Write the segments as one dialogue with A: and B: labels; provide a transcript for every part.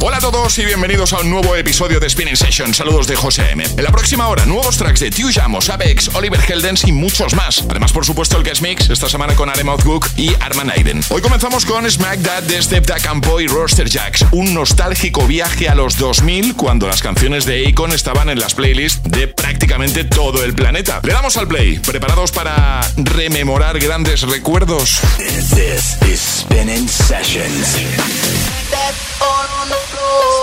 A: Hola a todos y bienvenidos a un nuevo episodio de Spinning Session. Saludos de José M. En la próxima hora, nuevos tracks de Tiu Jamos, Apex, Oliver Heldens y muchos más. Además, por supuesto, el guest mix esta semana con Aremoth Cook y Arman Aiden. Hoy comenzamos con Smack That de Step Da Campo y Roster Jacks, un nostálgico viaje a los 2000 cuando las canciones de Akon estaban en las playlists de prácticamente todo el planeta. Le damos al play, preparados para rememorar grandes recuerdos.
B: This is Spinning Sessions.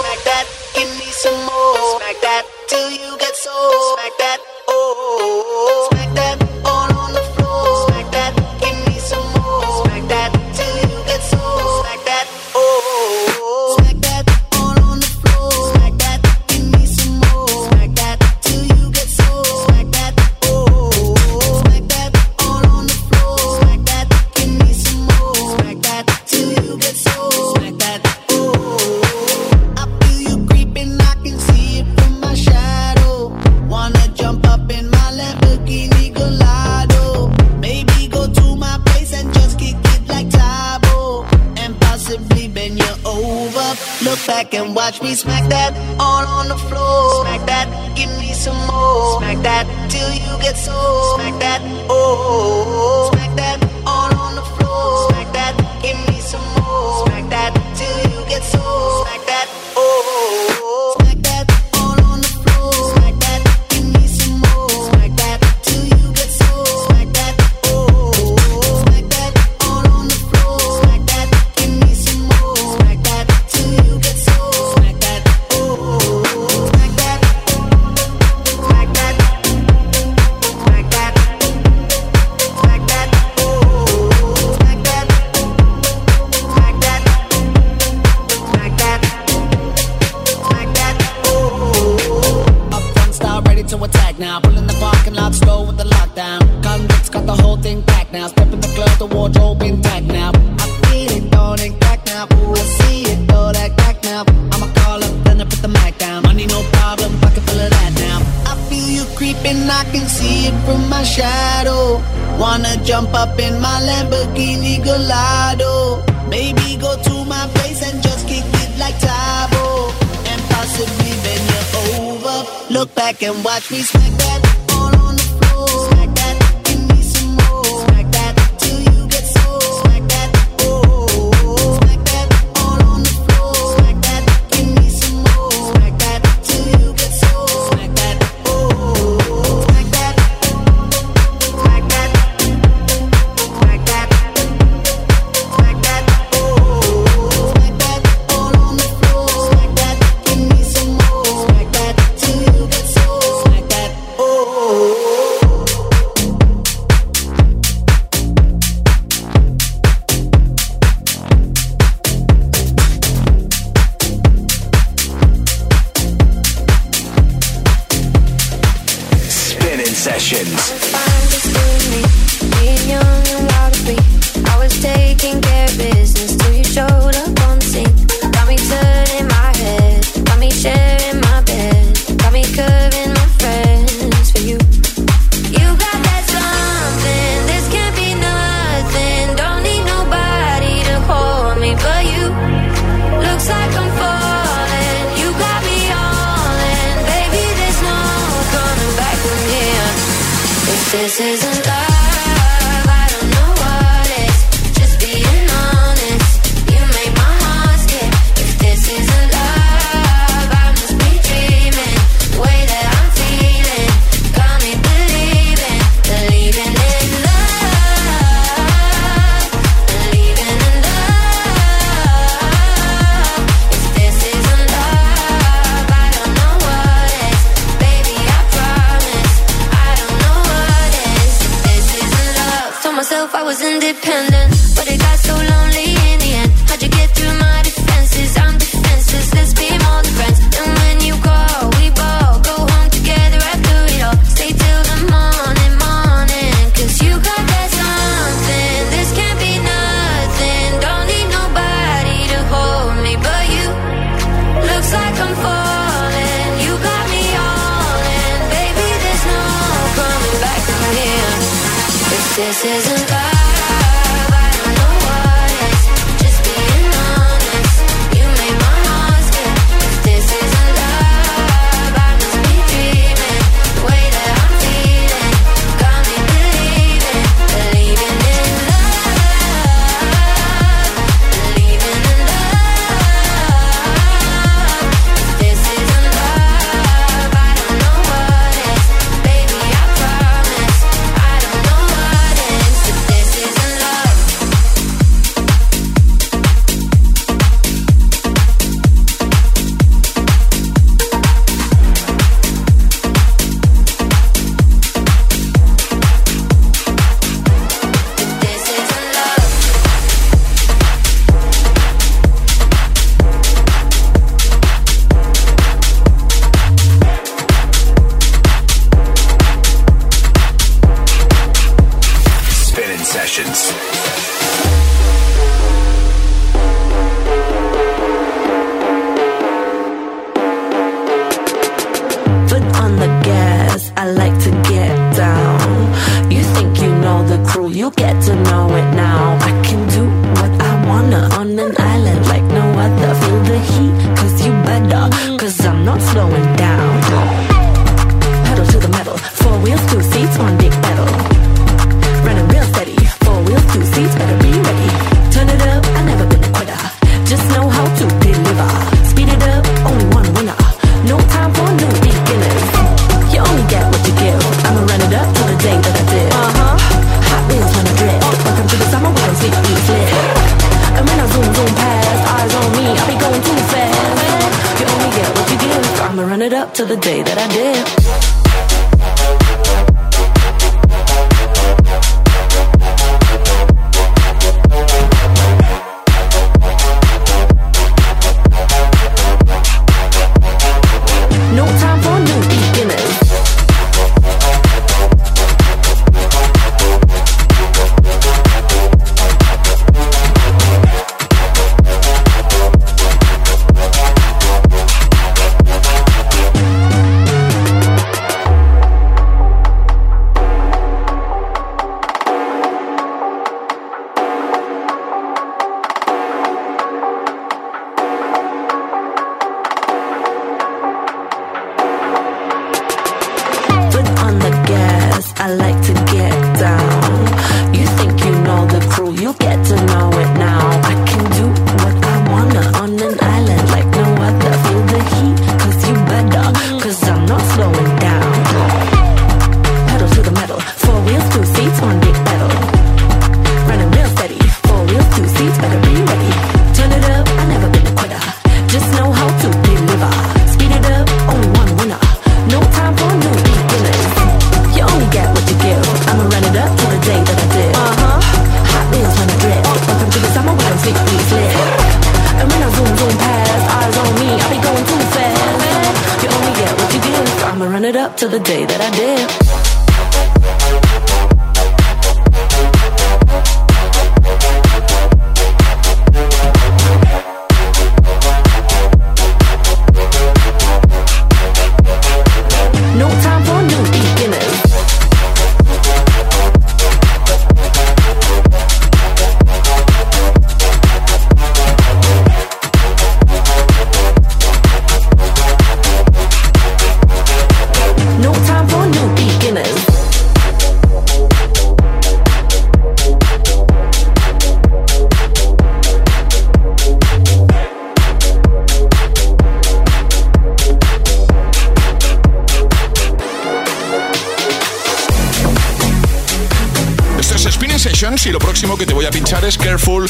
C: Smack that, give me some more. Smack that till you get so. Smack that, oh. Smack that. back and watch me smack that all on the floor. Smack that, give me some more. Smack that till you get so. Smack that, oh, oh, oh. smack that.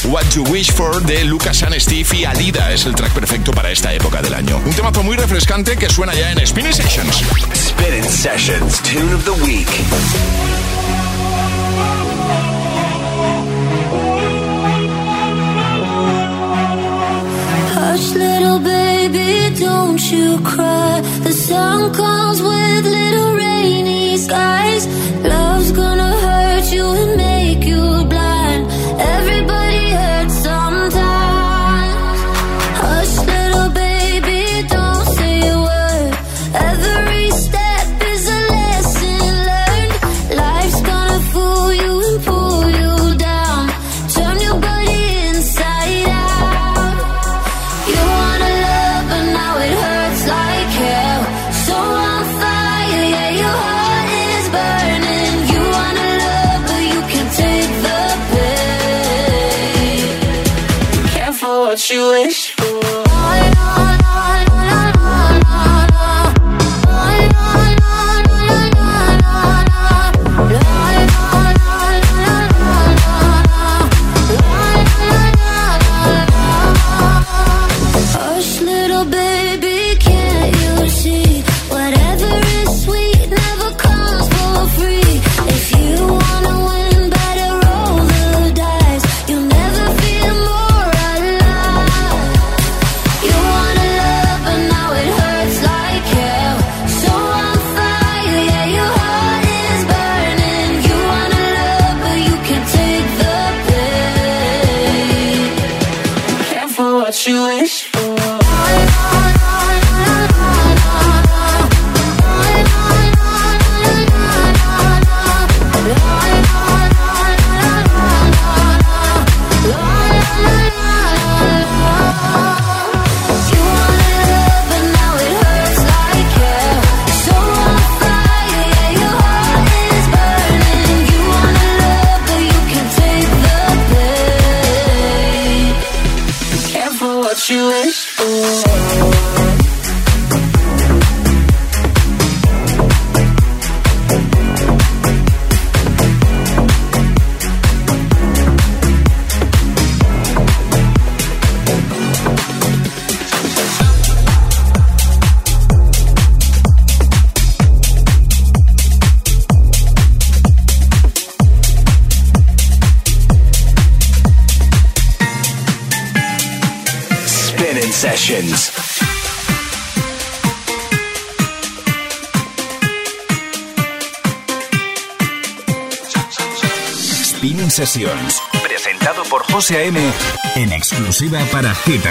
C: What You Wish For de Lucas and Steve y Alida es el track perfecto para esta época del año. Un temazo muy refrescante que suena ya en Spinning Sessions. Spinning Sessions, Tune of the Week. Hush, little baby, don't you cry. The sun comes with little rainy skies. Love's gonna hurt you and make you blind. Everybody Presentado por José A.M. En exclusiva para Hit.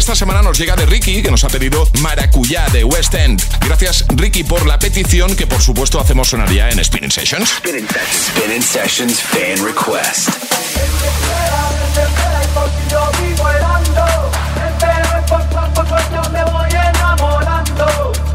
C: esta semana nos
D: llega de Ricky, que nos ha pedido Maracuyá de West End. Gracias, Ricky, por la petición que, por supuesto, hacemos sonar ya en Spinning Sessions. Spinning Sessions, Spinning Sessions Fan Request. Yo vivo el ando, entero el cuerpo, cuerpo, yo me voy enamorando.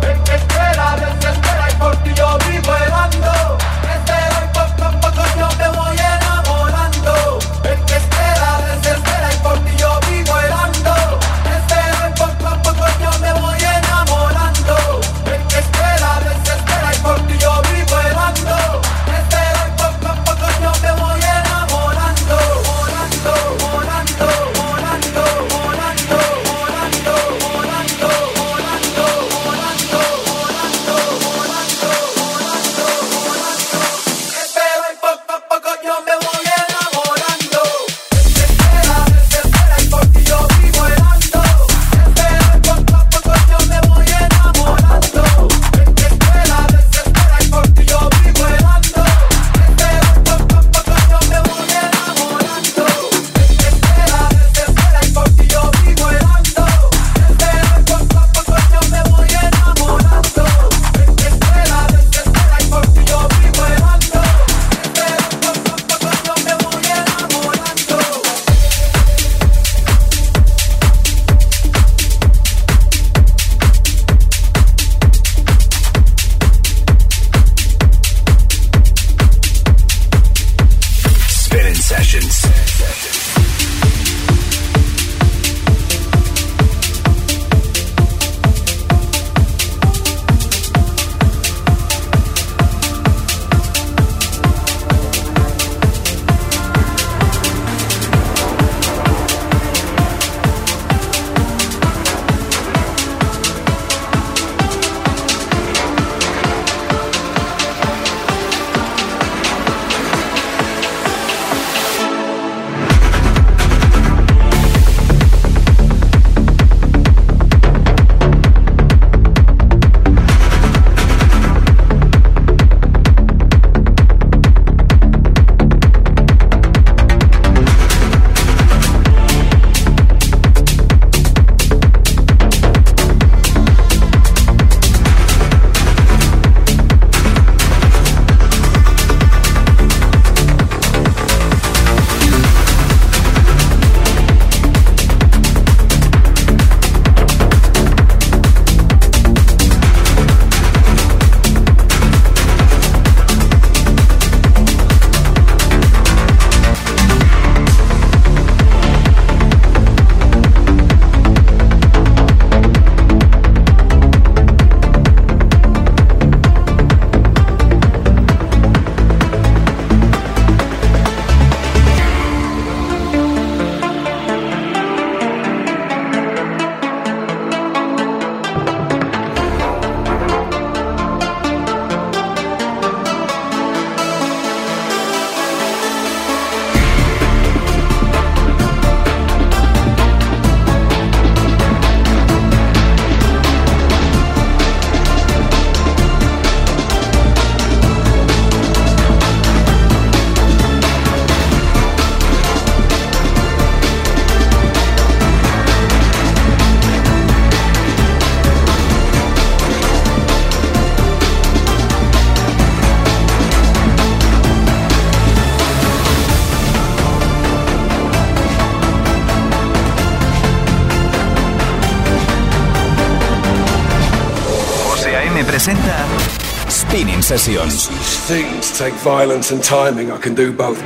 D: sessions. Things take violence and timing. I
C: can do both.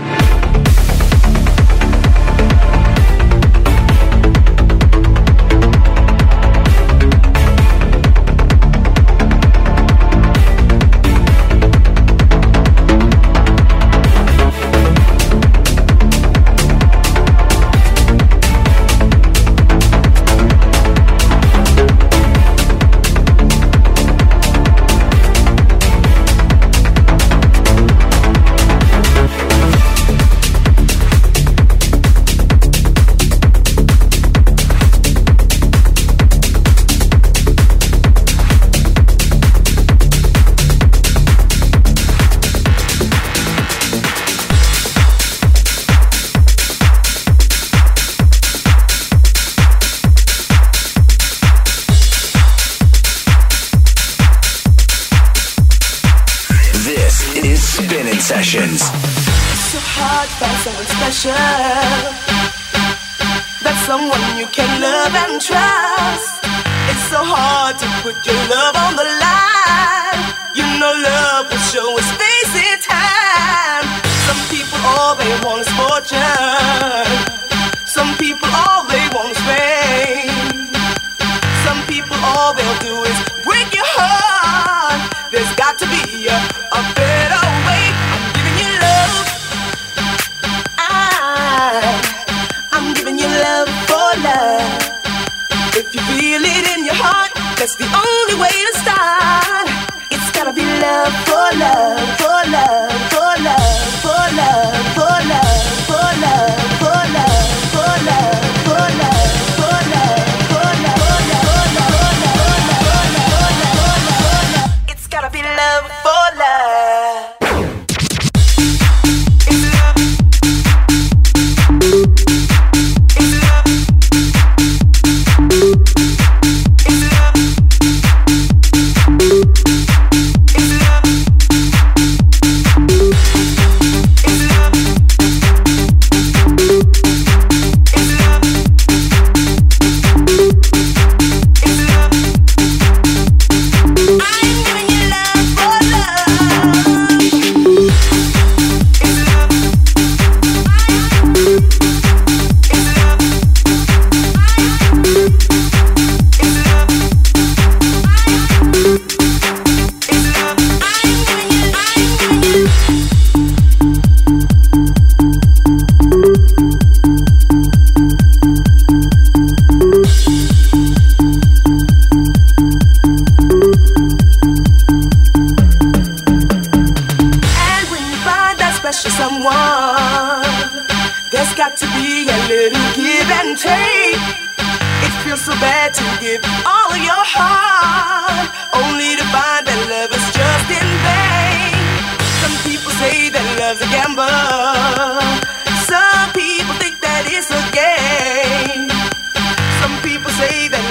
C: hard to put your love on the line. You know love will show its face in time. Some people all they want is fortune. Some people
B: all they
E: want is fame. Some people all they'll do is break your heart. There's got to be a, a better way. I'm giving you love. I, I'm
A: giving you love for love.
B: If you feel that's the only
F: way to start. It's gotta be love for love. someone. There's got to be a little give and
B: take. It feels so bad to give all
A: of your heart, only to find that love is just in vain. Some people say that love's a gamble. Some people think that it's a
B: game. Some people say that.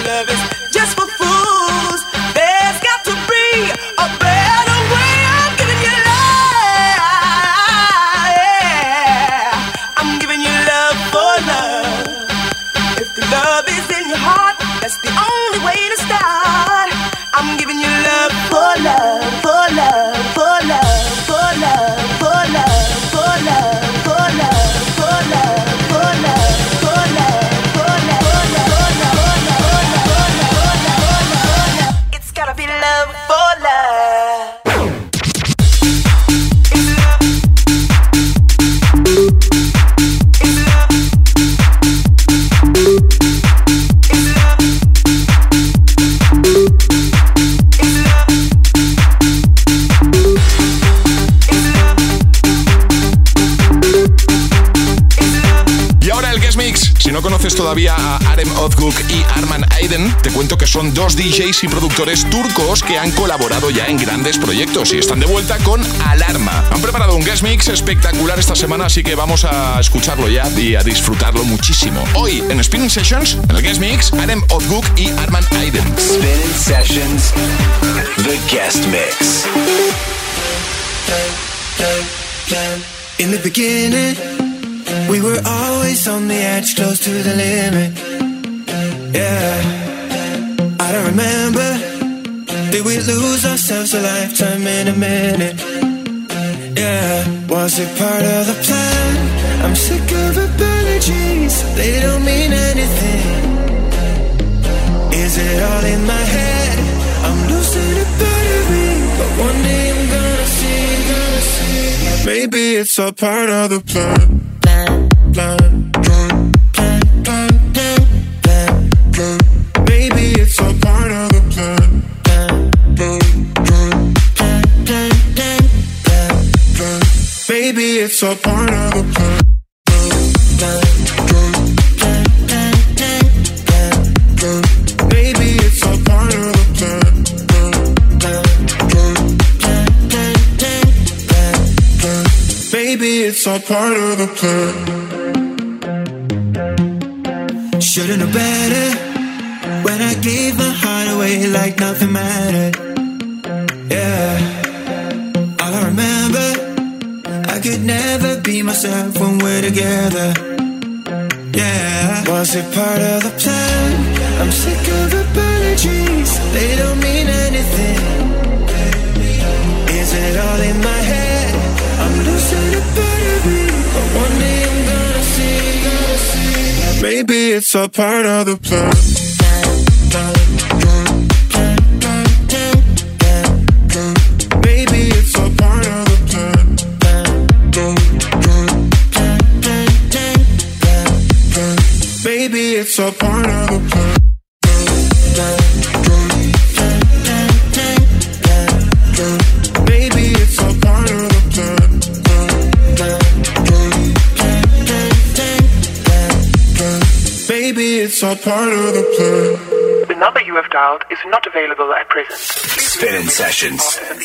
G: todavía a Arem
H: Ozguk y Arman Aiden, te cuento que son dos
A: DJs y productores turcos que han colaborado ya en grandes proyectos y están de vuelta con Alarma. Han preparado un guest mix espectacular esta semana, así que vamos a escucharlo ya y a disfrutarlo muchísimo. Hoy en Spinning Sessions, en el guest mix, Arem Ozguk y Arman Aiden.
B: Spinning Sessions, the guest mix.
I: In the beginning. We were always on the edge, close to the limit. Yeah, I don't remember. Did we lose ourselves a lifetime in a minute? Yeah, was it part of the plan? I'm sick of apologies, they don't mean anything. Is it all in my head? I'm losing a battery, but one day I'm gonna see, gonna see. Maybe it's all part of the plan part of the plan. Part of the plan? I'm sick of apologies, they don't mean anything. Is it all in my head? I'm losing a part of me, but one day I'm gonna see, gonna see. Maybe it's all part of the plan. It's all part of the plan. The
J: number you have dialed is not available at present.
B: Spinnin Sessions.
J: Number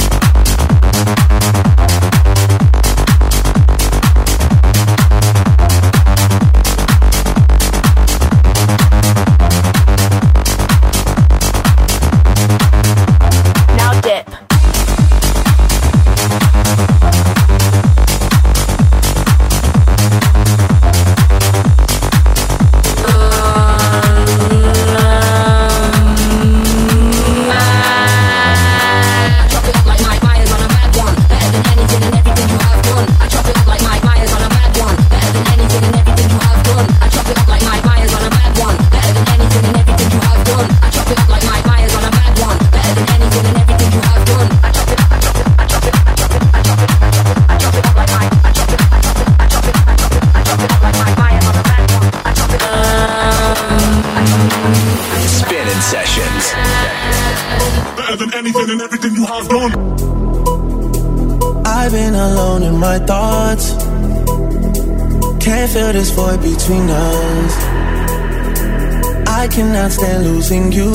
I: losing you.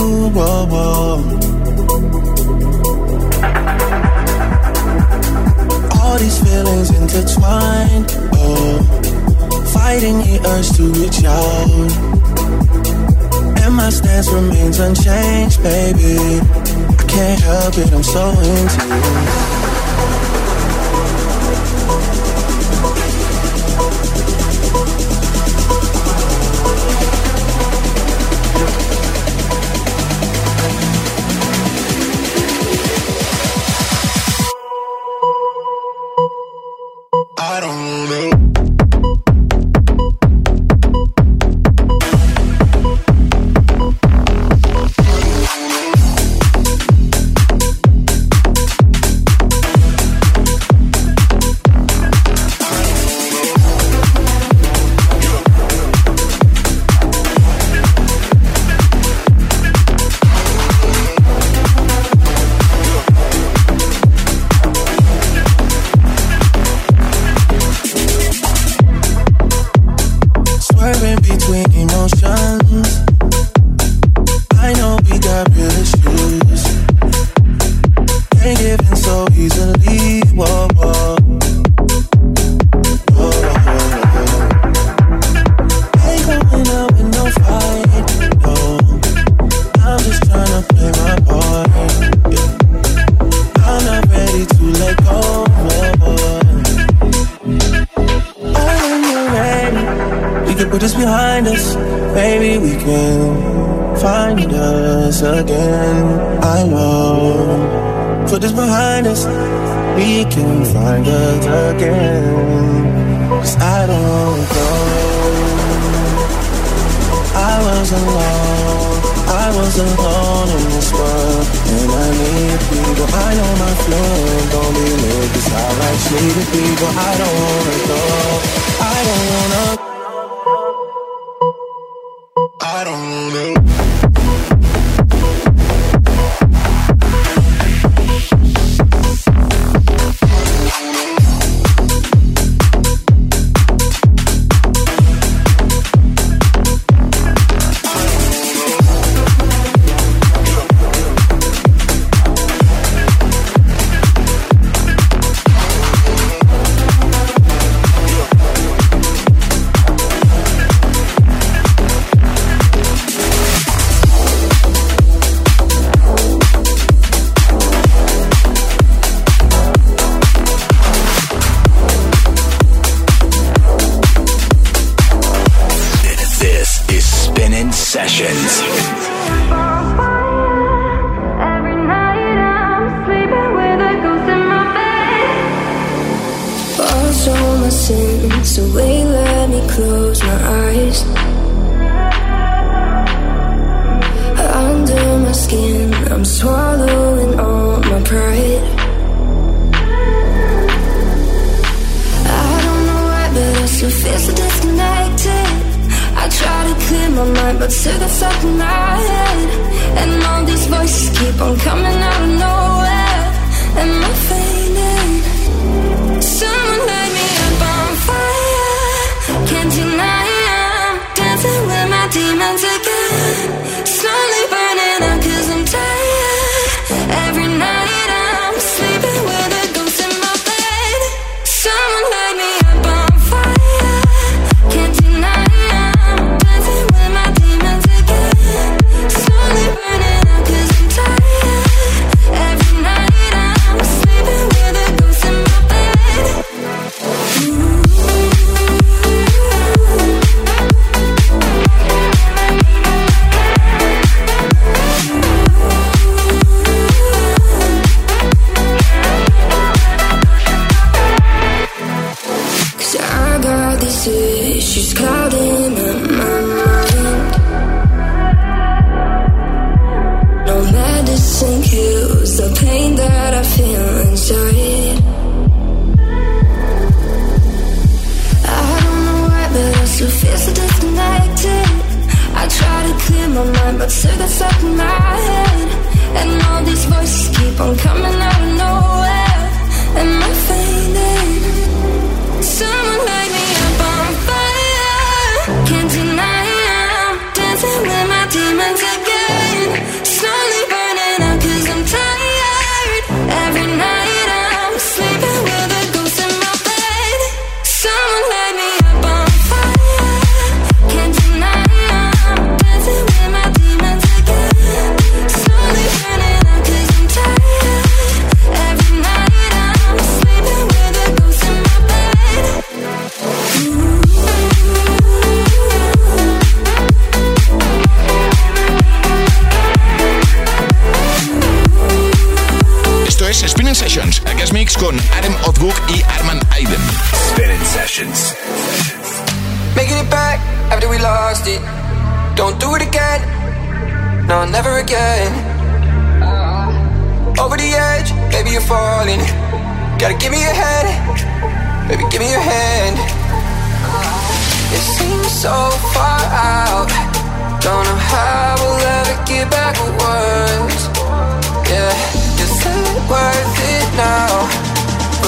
K: worth it now?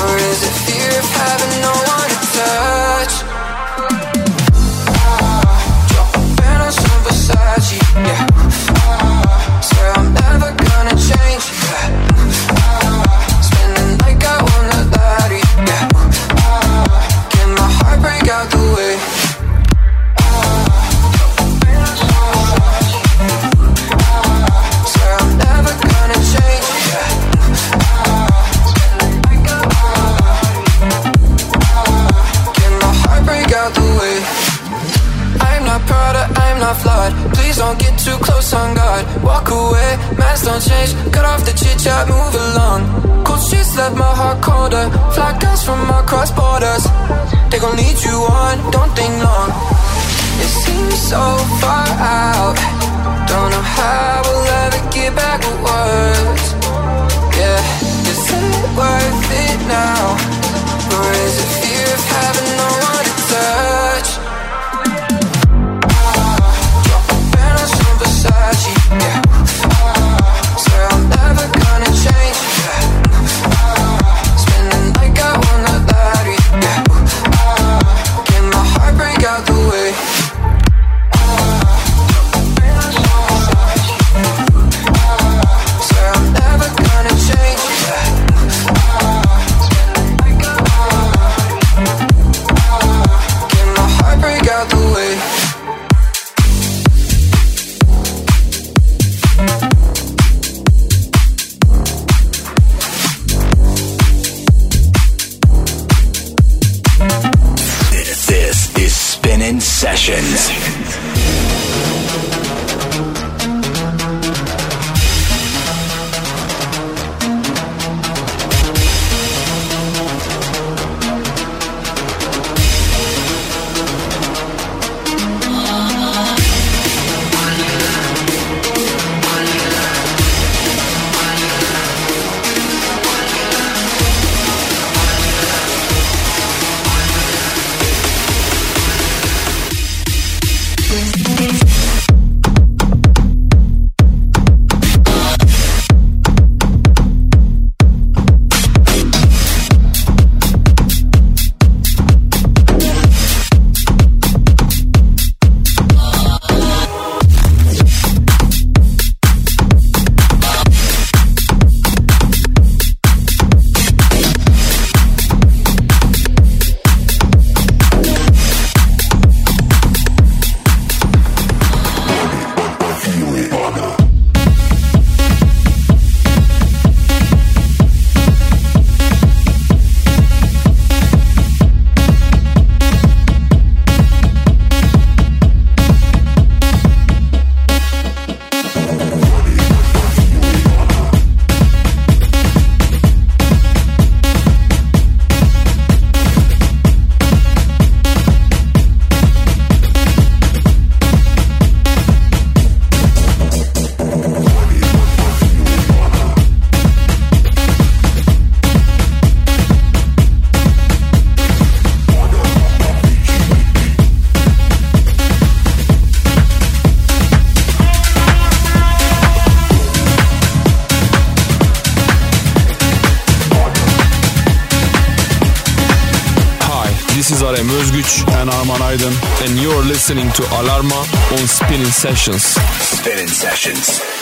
K: Or is it fear of having no one to touch? Ah, drop a on some Versace, yeah. I'm not flawed. Please don't get too close on guard. Walk away, mask don't change. Cut off the chit chat, move along. Cold streets left my heart colder. Fly guys from across borders. They gon' need you on, don't think long. It seems so far out. Don't know how we'll ever get back with words. Yeah, is it worth it now? Or is it fear of having no one to touch?
G: In sessions.
L: This is Arem Özgüç and Arman Aydın and you're listening to Alarma on Spinning Sessions.
G: Spinning Sessions.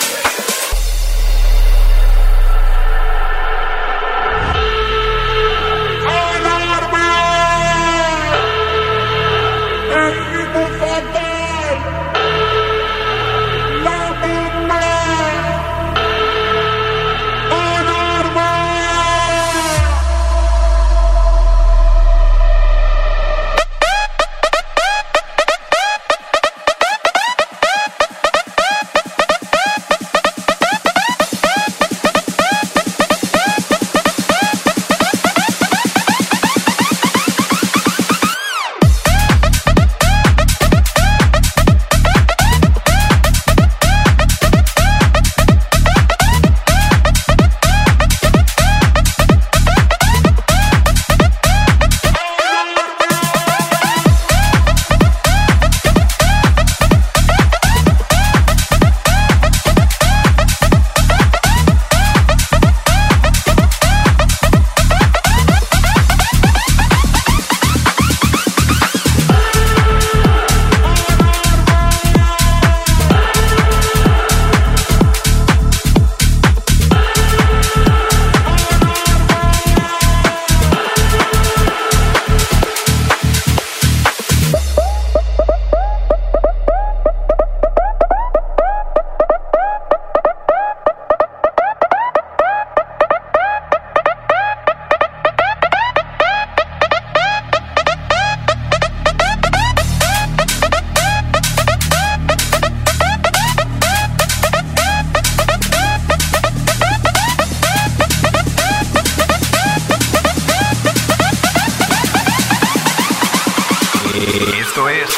G: Es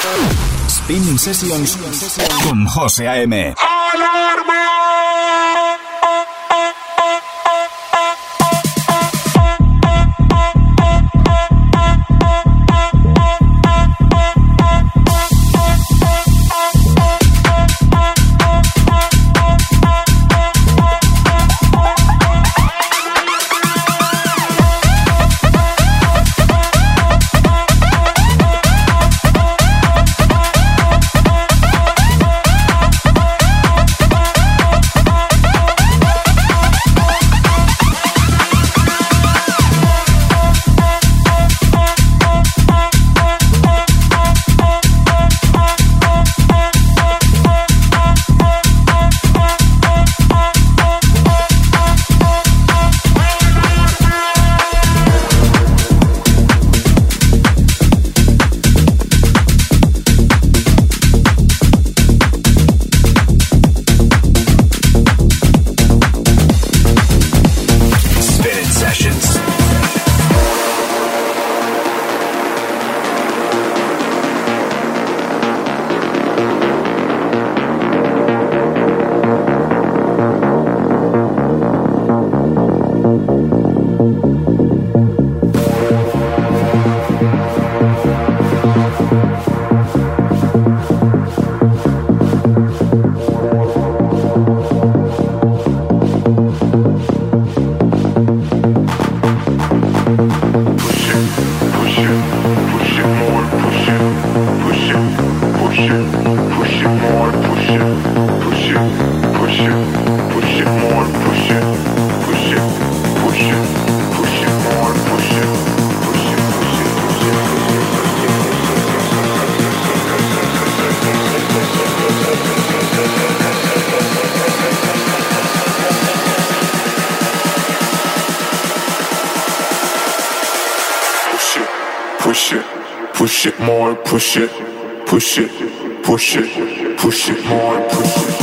G: Spinning Sessions con José A.M.
M: push it, push it more, push it.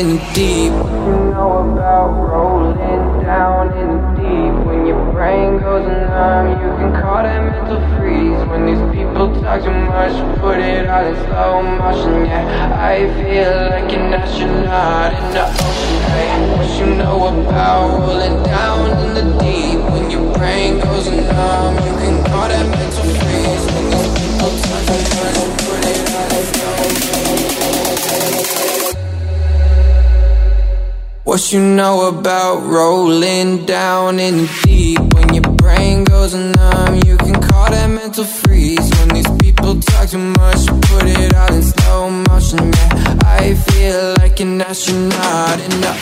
K: In deep? You know about rolling down in the deep? When your brain goes numb, you can call that mental freeze. When these people talk too much, put it all in slow motion. Yeah, I feel like an astronaut in the ocean. Hey, what you know about rolling down in the deep? When your brain goes numb, you can call that mental freeze. What you know about rolling down in the deep when your brain goes numb? You can call that mental freeze when these people talk too much. Put it all in slow motion, yeah. I feel like an astronaut the.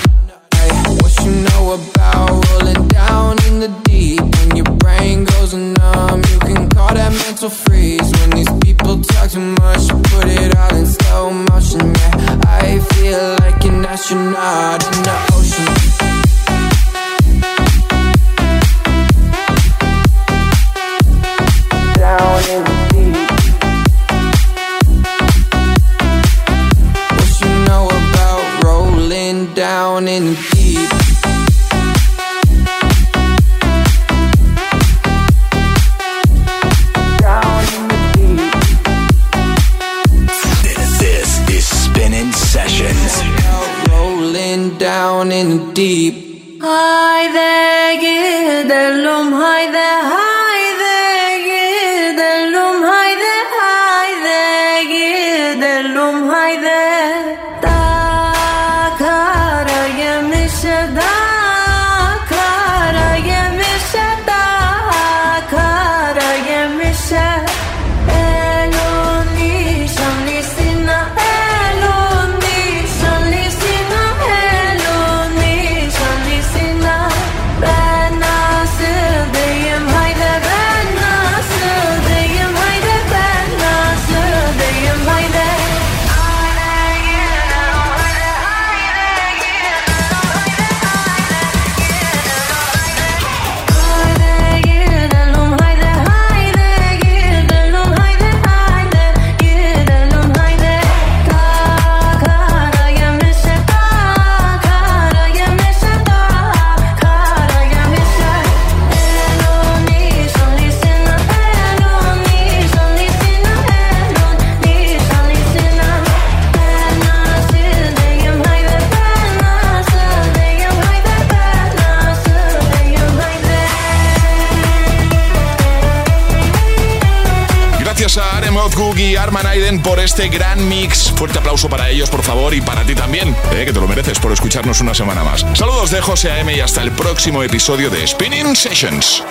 K: Ay, what you know about rolling down in the deep when your brain goes numb? You can call that mental freeze when these People talk too much, put it all in slow motion, yeah. I feel like an astronaut in the ocean. Down in the down in the deep.
N: Haydi gidelim haydi haydi
A: este gran mix. Fuerte aplauso para ellos, por favor, y para ti también, eh, que te lo mereces por escucharnos una semana más. Saludos de José AM y hasta el próximo episodio de.
B: Spinning Sessions.